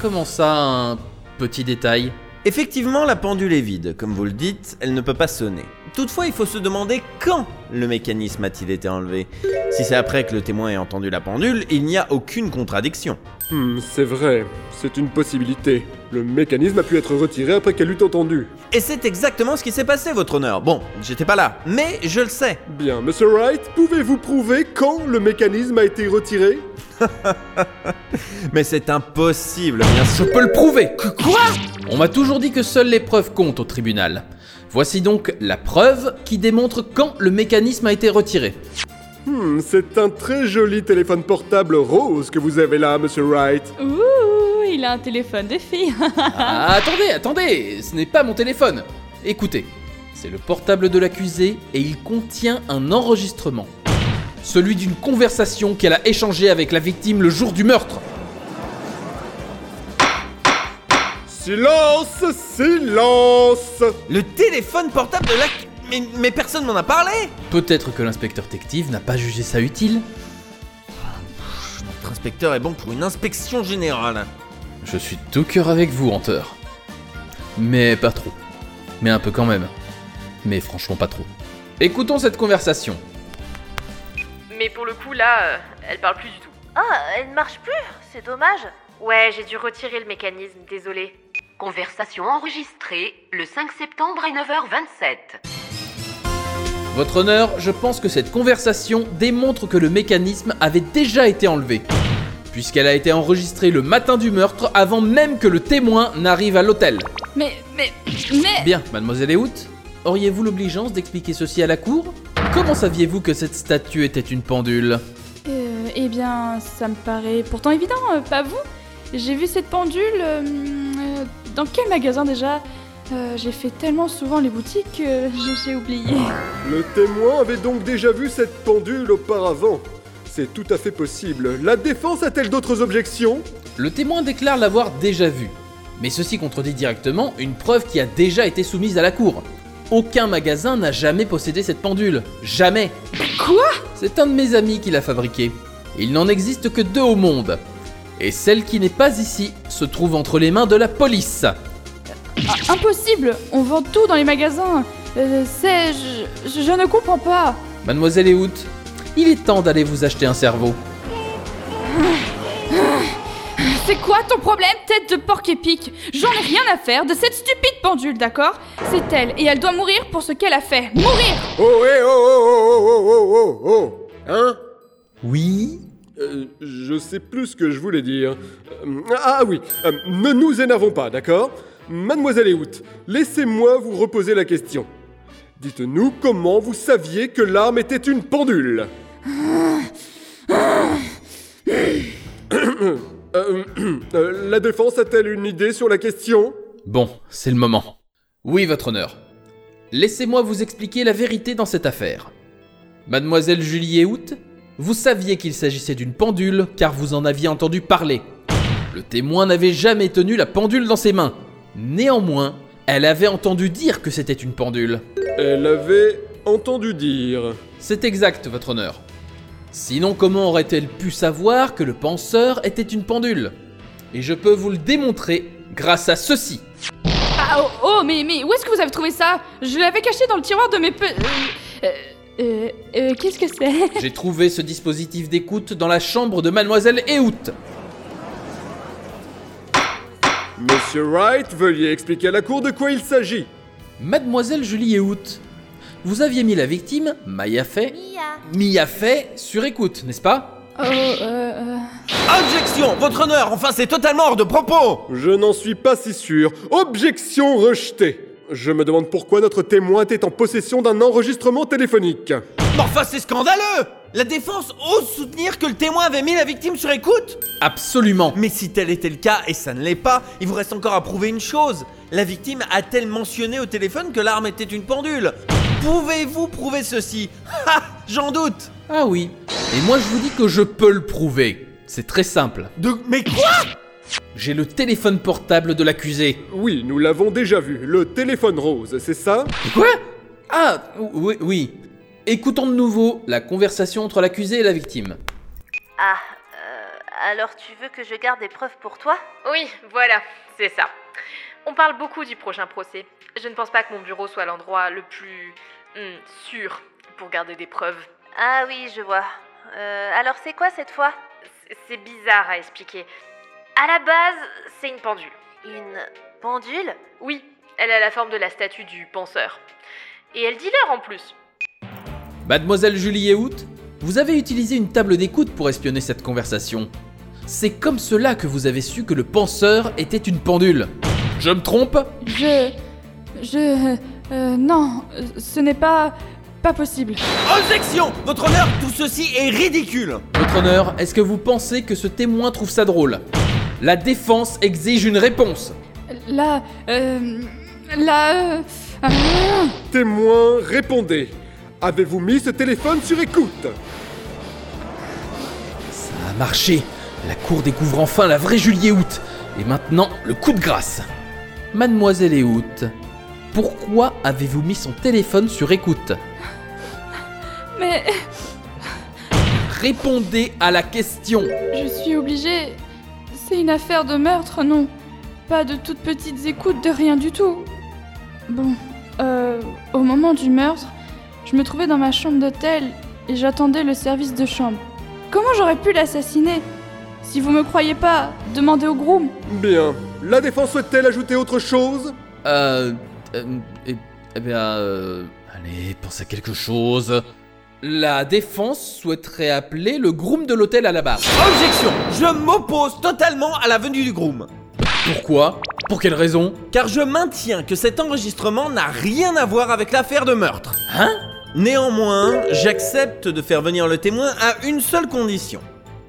Comment ça, un petit détail? Effectivement, la pendule est vide. Comme vous le dites, elle ne peut pas sonner. Toutefois, il faut se demander quand le mécanisme a-t-il été enlevé. Si c'est après que le témoin ait entendu la pendule, il n'y a aucune contradiction. Hmm, c'est vrai, c'est une possibilité. Le mécanisme a pu être retiré après qu'elle eût entendu. Et c'est exactement ce qui s'est passé, votre honneur. Bon, j'étais pas là, mais je le sais. Bien, Monsieur Wright, pouvez-vous prouver quand le mécanisme a été retiré? Mais c'est impossible, bien sûr. Je peux le prouver Quoi? On m'a toujours dit que seules les preuves comptent au tribunal. Voici donc la preuve qui démontre quand le mécanisme a été retiré. Hmm, c'est un très joli téléphone portable rose que vous avez là, Monsieur Wright. Ouh, il a un téléphone de fille. Ah, attendez, attendez, ce n'est pas mon téléphone. Écoutez, c'est le portable de l'accusé et il contient un enregistrement. Celui d'une conversation qu'elle a échangée avec la victime le jour du meurtre. Silence, silence Le téléphone portable de la... Mais, mais personne m'en a parlé Peut-être que l'inspecteur détective n'a pas jugé ça utile. Notre inspecteur est bon pour une inspection générale. Je suis tout cœur avec vous, Hunter. Mais pas trop. Mais un peu quand même. Mais franchement pas trop. Écoutons cette conversation. Mais pour le coup, là, euh, elle parle plus du tout. Ah, elle ne marche plus C'est dommage. Ouais, j'ai dû retirer le mécanisme, désolé. Conversation enregistrée le 5 septembre à 9h27. Votre honneur, je pense que cette conversation démontre que le mécanisme avait déjà été enlevé. Puisqu'elle a été enregistrée le matin du meurtre avant même que le témoin n'arrive à l'hôtel. Mais, mais, mais. Bien, mademoiselle Eout, auriez-vous l'obligeance d'expliquer ceci à la cour? Comment saviez-vous que cette statue était une pendule? Euh, eh bien, ça me paraît pourtant évident, euh, pas vous J'ai vu cette pendule. euh, euh, dans quel magasin déjà? Euh, J'ai fait tellement souvent les boutiques que j'ai oublié. Le témoin avait donc déjà vu cette pendule auparavant. C'est tout à fait possible. La défense a-t-elle d'autres objections? Le témoin déclare l'avoir déjà vu. Mais ceci contredit directement une preuve qui a déjà été soumise à la cour. Aucun magasin n'a jamais possédé cette pendule. Jamais. Quoi? C'est un de mes amis qui l'a fabriquée. Il n'en existe que deux au monde. Et celle qui n'est pas ici se trouve entre les mains de la police. Ah, Impossible On vend tout dans les magasins Euh, C'est. Je, je- je ne comprends pas Mademoiselle Eout, il est temps d'aller vous acheter un cerveau. C'est quoi ton problème, tête de porc épique J'en ai rien à faire de cette stupide pendule, d'accord? C'est elle, et elle doit mourir pour ce qu'elle a fait. Mourir! Oh, eh, oh, oh, oh, oh, oh, oh, oh Hein? Oui? Euh, Je sais plus ce que je voulais dire. Euh, ah oui, euh, ne nous énervons pas, d'accord? Mademoiselle Eout, laissez-moi vous reposer la question. Dites-nous comment vous saviez que l'arme était une pendule? Euh, euh, La défense a-t-elle une idée sur la question? Bon, c'est le moment. Oui, votre honneur. Laissez-moi vous expliquer la vérité dans cette affaire. Mademoiselle Julie Eout, vous saviez qu'il s'agissait d'une pendule car vous en aviez entendu parler. Le témoin n'avait jamais tenu la pendule dans ses mains. Néanmoins, elle avait entendu dire que c'était une pendule. Elle avait entendu dire. C'est exact, votre honneur. Sinon, comment aurait-elle pu savoir que le penseur était une pendule? Et je peux vous le démontrer grâce à ceci. Ah, oh, oh, mais, mais où est-ce que vous avez trouvé ça? Je l'avais caché dans le tiroir de mes pe... Euh, euh, euh, euh, qu'est-ce que c'est? J'ai trouvé ce dispositif d'écoute dans la chambre de mademoiselle Eout. Monsieur Wright, veuillez expliquer à la cour de quoi il s'agit. Mademoiselle Julie Eout, vous aviez mis la victime, Maya Fay, Mia. Mia Fay, sur écoute, n'est-ce pas? Oh, euh, euh, Objection Votre honneur Enfin, c'est totalement hors de propos Je n'en suis pas si sûr. Objection rejetée. Je me demande pourquoi notre témoin était en possession d'un enregistrement téléphonique. Mais enfin, c'est scandaleux La défense ose soutenir que le témoin avait mis la victime sur écoute Absolument. Mais si tel était le cas, et ça ne l'est pas, il vous reste encore à prouver une chose. La victime a-t-elle mentionné au téléphone que l'arme était une pendule? Pouvez-vous prouver ceci? Ha J'en doute Ah oui. Et moi je vous dis que je peux le prouver. C'est très simple. De... Mais quoi? J'ai le téléphone portable de l'accusé. Oui, nous l'avons déjà vu. Le téléphone rose, c'est ça? Quoi? Ah, oui, oui. Écoutons de nouveau la conversation entre l'accusé et la victime. Ah, Euh, alors tu veux que je garde des preuves pour toi? Oui, voilà, c'est ça. On parle beaucoup du prochain procès. Je ne pense pas que mon bureau soit l'endroit le plus hmm, sûr pour garder des preuves. Ah oui, je vois. Euh, alors c'est quoi cette fois? C'est- C'est bizarre à expliquer. À la base, c'est une pendule. Une pendule? Oui, elle a la forme de la statue du penseur. Et elle dit l'heure en plus. Mademoiselle Julie Ehout, vous avez utilisé une table d'écoute pour espionner cette conversation. C'est comme cela que vous avez su que le penseur était une pendule. Je me trompe? Je. Je. euh, non, ce n'est pas. pas possible. Objection Votre honneur, tout ceci est ridicule Votre honneur, est-ce que vous pensez que ce témoin trouve ça drôle? La défense exige une réponse. Là. Euh. Là. euh, ah, Témoin, répondez. Avez-vous mis ce téléphone sur écoute? Ça a marché. La cour découvre enfin la vraie Julie Ehout. Et maintenant, le coup de grâce. Mademoiselle Ehout, pourquoi avez-vous mis son téléphone sur écoute? Mais. Répondez à la question. Je suis obligée. C'est une affaire de meurtre, non? Pas de toutes petites écoutes de rien du tout. Bon, euh, au moment du meurtre, je me trouvais dans ma chambre d'hôtel et j'attendais le service de chambre. Comment j'aurais pu l'assassiner Si vous me croyez pas, demandez au groom. Bien. La défense souhaite-t-elle ajouter autre chose? Euh. euh, eh, eh bien. euh, allez, pense à quelque chose. La défense souhaiterait appeler le groom de l'hôtel à la barre. Objection Je m'oppose totalement à la venue du groom. Pourquoi? Pour quelle raison? Car je maintiens que cet enregistrement n'a rien à voir avec l'affaire de meurtre. Hein? Néanmoins, j'accepte de faire venir le témoin à une seule condition.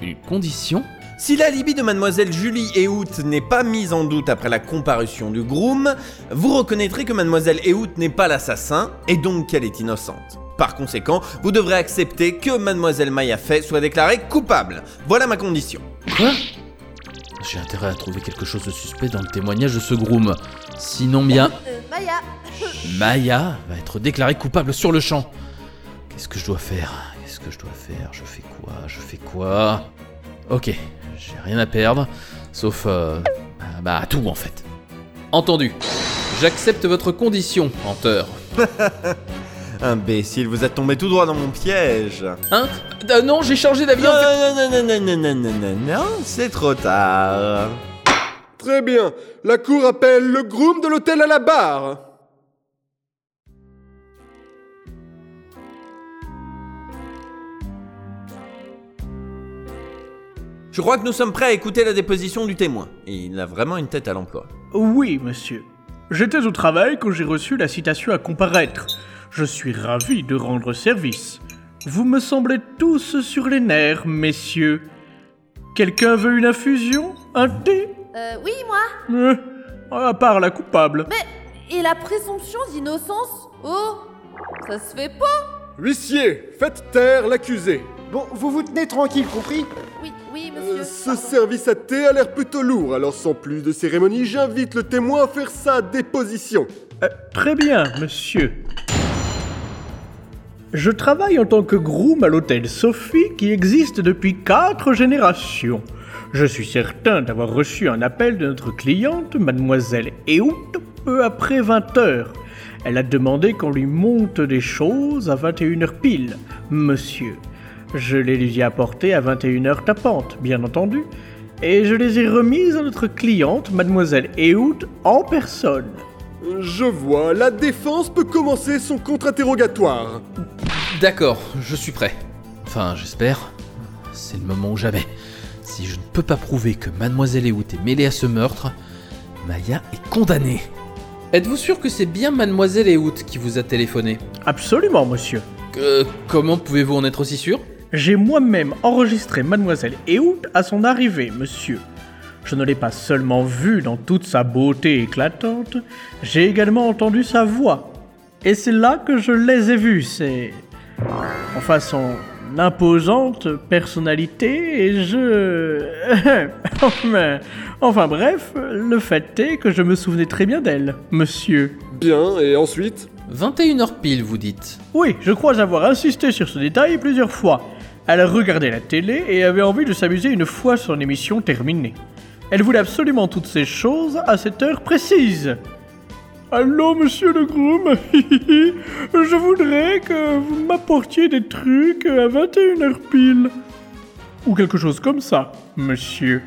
Une condition Si l'alibi de mademoiselle Julie Ehout n'est pas mise en doute après la comparution du groom, vous reconnaîtrez que mademoiselle Ehout n'est pas l'assassin et donc qu'elle est innocente. Par conséquent, vous devrez accepter que mademoiselle Maya Fay soit déclarée coupable. Voilà ma condition. Quoi? J'ai intérêt à trouver quelque chose de suspect dans le témoignage de ce groom. Sinon bien, Euh, Maya Maya va être déclarée coupable sur le champ. Qu'est-ce que je dois faire Qu'est-ce que je dois faire Je fais quoi Je fais quoi Ok, j'ai rien à perdre, sauf euh, bah tout en fait. Entendu. J'accepte votre condition, menteur. Imbécile, vous êtes tombé tout droit dans mon piège. Hein Euh, Non, j'ai changé d'avis. Non, non, non, non, non, non, non, non, non, c'est trop tard. Très bien. La cour appelle le groom de l'hôtel à la barre. Je crois que nous sommes prêts à écouter la déposition du témoin. Il a vraiment une tête à l'emploi. Oui, monsieur. J'étais au travail quand j'ai reçu la citation à comparaître. Je suis ravi de rendre service. Vous me semblez tous sur les nerfs, messieurs. Quelqu'un veut une infusion? Un thé? Euh, oui, moi Euh, À part la coupable. Et la présomption d'innocence Oh Ça se fait pas Huissier, faites taire l'accusé. Bon, vous vous tenez tranquille, compris? Oui, oui, Euh, monsieur. ce pardon. service à thé a l'air plutôt lourd, alors sans plus de cérémonie, j'invite le témoin à faire sa déposition. Euh, très bien, monsieur. Je travaille en tant que groom à l'hôtel Sophie qui existe depuis quatre générations. Je suis certain d'avoir reçu un appel de notre cliente, mademoiselle Eout, peu après 20 heures. Elle a demandé qu'on lui monte des choses à 21h pile, monsieur. Je les lui ai apportées à 21h tapante, bien entendu, et je les ai remises à notre cliente, mademoiselle Eout, en personne. Je vois, la défense peut commencer son contre-interrogatoire. D'accord, je suis prêt. Enfin, j'espère. C'est le moment ou jamais. Si je ne peux pas prouver que Mademoiselle Ehout est mêlée à ce meurtre, Maya est condamnée. Êtes-vous sûr que c'est bien Mademoiselle Ehout qui vous a téléphoné? Absolument, monsieur. Euh, Comment pouvez-vous en être aussi sûr? J'ai moi-même enregistré Mademoiselle Eout à son arrivée, monsieur. Je ne l'ai pas seulement vue dans toute sa beauté éclatante, j'ai également entendu sa voix. Et c'est là que je les ai vus, c'est... Enfin, son imposante personnalité, et je... enfin, bref, le fait est que je me souvenais très bien d'elle, monsieur. Bien, et ensuite? 21h pile, vous dites. Oui, je crois avoir insisté sur ce détail plusieurs fois. Elle regardait la télé et avait envie de s'amuser une fois son émission terminée. Elle voulait absolument toutes ces choses à cette heure précise. Allô, monsieur le groom? Je voudrais que vous m'apportiez des trucs à 21h pile. Ou quelque chose comme ça, monsieur.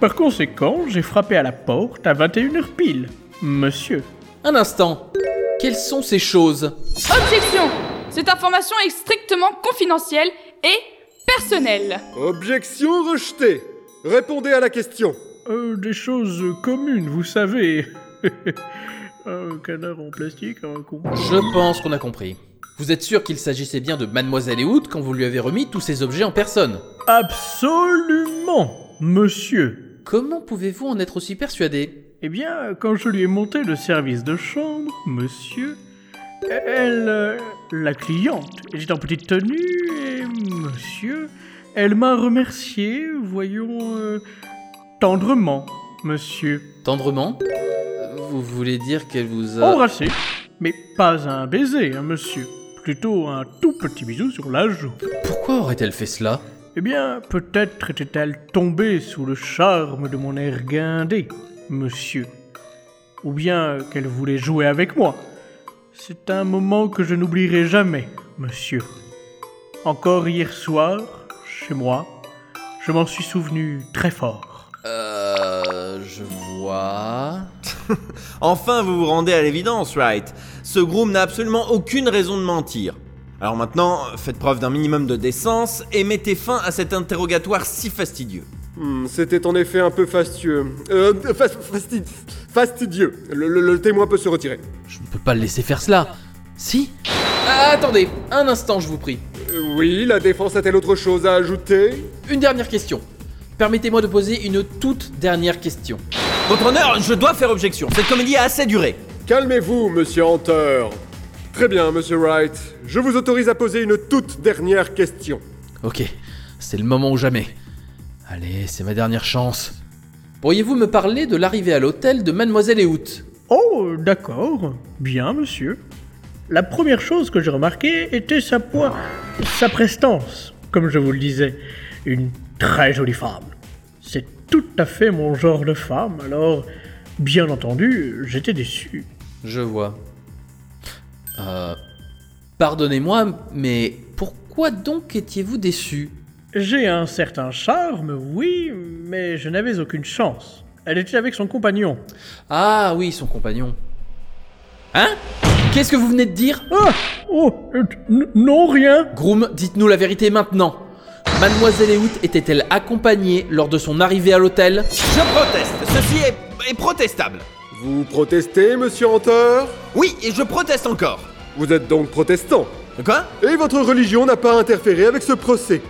Par conséquent, j'ai frappé à la porte à 21h pile, monsieur. Un instant. Quelles sont ces choses? Objection Cette information est strictement confidentielle et personnelle. Objection rejetée. Répondez à la question. Euh, des choses communes, vous savez. un canard en plastique, un con. Je pense qu'on a compris. Vous êtes sûr qu'il s'agissait bien de Mademoiselle Eout quand vous lui avez remis tous ces objets en personne? Absolument, monsieur. Comment pouvez-vous en être aussi persuadé? Eh bien, quand je lui ai monté le service de chambre, monsieur, elle, euh, la cliente, était en petite tenue et monsieur, elle m'a remercié, voyons, euh, tendrement, monsieur. Tendrement? Vous voulez dire qu'elle vous Oh, a... Embrassé, mais pas un baiser, hein, monsieur. Plutôt un tout petit bisou sur la joue. Pourquoi aurait-elle fait cela? Eh bien, peut-être était-elle tombée sous le charme de mon air guindé, monsieur. Ou bien qu'elle voulait jouer avec moi. C'est un moment que je n'oublierai jamais, monsieur. Encore hier soir, chez moi, je m'en suis souvenu très fort. Euh... Je vois... Enfin, vous vous rendez à l'évidence, Wright. Ce groom n'a absolument aucune raison de mentir. Alors maintenant, faites preuve d'un minimum de décence et mettez fin à cet interrogatoire si fastidieux. Hmm, C'était en effet un peu fastueux. Euh, fas- fasti- fastidieux. Le, le- le témoin peut se retirer. Je ne peux pas le laisser faire cela. Si? Ah, Attendez, un instant, je vous prie. Euh, oui, la défense a-t-elle autre chose à ajouter? Une dernière question. Permettez-moi de poser une toute dernière question. Votre honneur, je dois faire objection. Cette comédie a assez duré. Calmez-vous, monsieur Hunter. Très bien, monsieur Wright. Je vous autorise à poser une toute dernière question. Ok, c'est le moment ou jamais. Allez, c'est ma dernière chance. Pourriez-vous me parler de l'arrivée à l'hôtel de Mademoiselle Eout Oh, d'accord. Bien, monsieur. La première chose que j'ai remarquée était sa poids, sa prestance, comme je vous le disais. Une très jolie femme. C'est tout à fait mon genre de femme, alors, bien entendu, j'étais déçu. Je vois. Euh... Pardonnez-moi, mais pourquoi donc étiez-vous déçu? J'ai un certain charme, oui, mais je n'avais aucune chance. Elle était avec son compagnon. Ah oui, son compagnon. Hein? Qu'est-ce que vous venez de dire? Ah Oh euh, Non, rien Groom, dites-nous la vérité maintenant. Mademoiselle Eout était-elle accompagnée lors de son arrivée à l'hôtel Je proteste. Ceci est, est protestable. Vous protestez, monsieur Hunter Oui, et je proteste encore. Vous êtes donc protestant. Quoi? Et votre religion n'a pas interféré avec ce procès.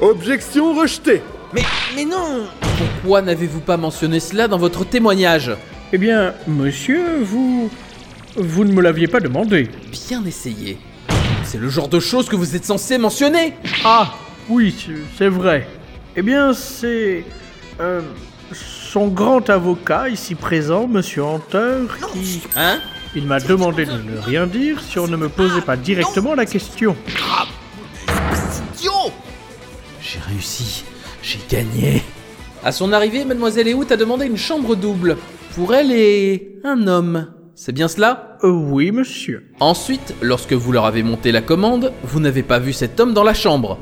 Objection rejetée. Mais, mais non Pourquoi n'avez-vous pas mentionné cela dans votre témoignage? Eh bien, monsieur, vous... Vous ne me l'aviez pas demandé. Bien essayé. C'est le genre de choses que vous êtes censé mentionner Ah, oui, c'est- vrai. Eh bien, c'est... euh, son grand avocat, ici présent, monsieur Hunter, qui... Hein Il m'a demandé de ne rien dire si on ne me posait pas directement la question. J'ai réussi. J'ai gagné. À son arrivée, Mademoiselle Eout a demandé une chambre double. Pour elle et un homme. C'est bien cela? Euh, oui, monsieur. Ensuite, lorsque vous leur avez monté la commande, vous n'avez pas vu cet homme dans la chambre.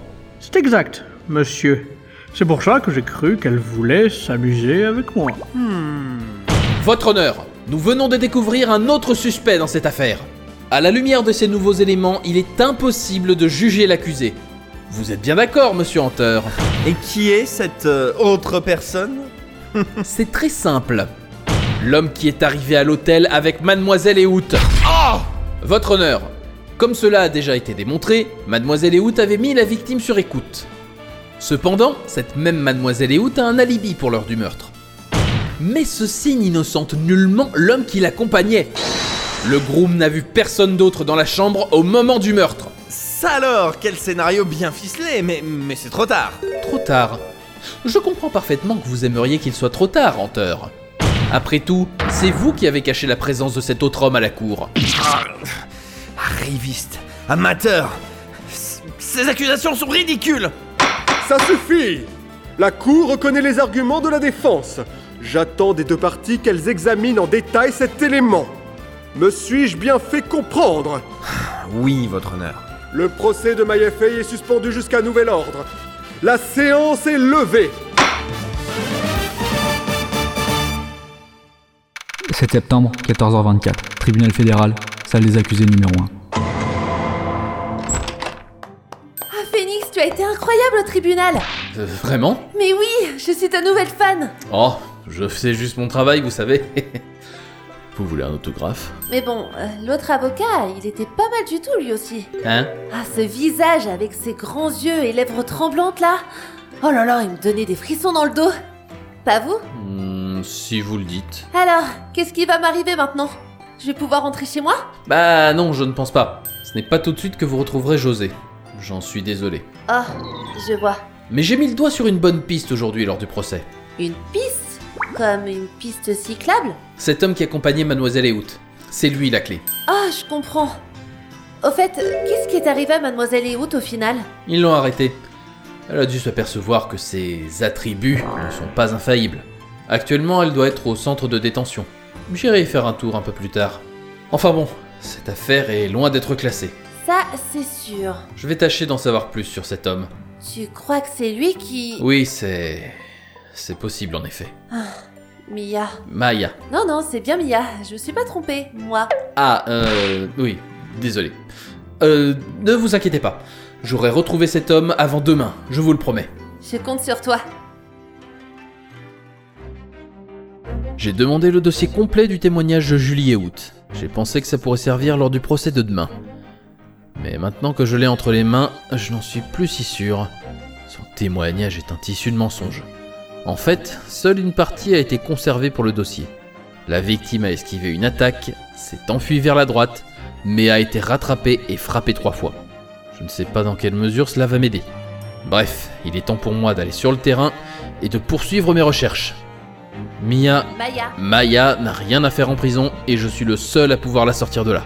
C'est exact, monsieur. C'est pour ça que j'ai cru qu'elle voulait s'amuser avec moi. Votre honneur, nous venons de découvrir un autre suspect dans cette affaire. À la lumière de ces nouveaux éléments, il est impossible de juger l'accusé. Vous êtes bien d'accord, monsieur Hunter Et qui est cette euh, autre personne? C'est très simple. L'homme qui est arrivé à l'hôtel avec Mademoiselle Eout. Oh Votre honneur, comme cela a déjà été démontré, Mademoiselle Eout avait mis la victime sur écoute. Cependant, cette même Mademoiselle Eout a un alibi pour l'heure du meurtre. Mais ceci n'innocente nullement l'homme qui l'accompagnait. Le groom n'a vu personne d'autre dans la chambre au moment du meurtre. Ça alors, quel scénario bien ficelé, mais, mais c'est trop tard. Trop tard. Je comprends parfaitement que vous aimeriez qu'il soit trop tard, Hunter. Après tout, c'est vous qui avez caché la présence de cet autre homme à la cour. Arriviste, amateur. Ces accusations sont ridicules. Ça suffit La Cour reconnaît les arguments de la défense. J'attends des deux parties qu'elles examinent en détail cet élément. Me suis-je bien fait comprendre? Oui, votre honneur. Le procès de Mayafei est suspendu jusqu'à nouvel ordre. La séance est levée 7 septembre, 14h24. Tribunal fédéral, salle des accusés numéro 1. Tribunal Euh, vraiment? Mais oui, je suis ta nouvelle fan Oh, je fais juste mon travail, vous savez. vous voulez un autographe? Mais bon, euh, l'autre avocat, il était pas mal du tout lui aussi. Hein? Ah, ce visage avec ses grands yeux et lèvres tremblantes là Oh là là, il me donnait des frissons dans le dos Pas vous? Hmm, Si vous le dites. Alors, qu'est-ce qui va m'arriver maintenant? Je vais pouvoir rentrer chez moi? Bah non, je ne pense pas. Ce n'est pas tout de suite que vous retrouverez José. J'en suis désolé. Oh, je vois. Mais j'ai mis le doigt sur une bonne piste aujourd'hui lors du procès. Une piste? Comme une piste cyclable? Cet homme qui accompagnait Mademoiselle Eout. C'est lui la clé. Ah, je comprends. Au fait, qu'est-ce qui est arrivé à Mademoiselle Eout au final? Ils l'ont arrêtée. Elle a dû s'apercevoir que ses attributs ne sont pas infaillibles. Actuellement, elle doit être au centre de détention. J'irai y faire un tour un peu plus tard. Enfin bon, cette affaire est loin d'être classée. Ça, c'est sûr. Je vais tâcher d'en savoir plus sur cet homme. Tu crois que c'est lui qui... Oui, c'est... C'est possible en effet. Mia. Maya. Non, non, c'est bien Mia. Je me suis pas trompée, moi. Ah, euh... Oui, désolé. Euh... Ne vous inquiétez pas. J'aurai retrouvé cet homme avant demain, je vous le promets. Je compte sur toi. J'ai demandé le dossier complet du témoignage de Julie et Août. J'ai pensé que ça pourrait servir lors du procès de demain. Mais maintenant que je l'ai entre les mains, je n'en suis plus si sûr. Son témoignage est un tissu de mensonges. En fait, seule une partie a été conservée pour le dossier. La victime a esquivé une attaque, s'est enfuie vers la droite, mais a été rattrapée et frappée trois fois. Je ne sais pas dans quelle mesure cela va m'aider. Bref, il est temps pour moi d'aller sur le terrain et de poursuivre mes recherches. Mia, Maya. Maya n'a rien à faire en prison et je suis le seul à pouvoir la sortir de là.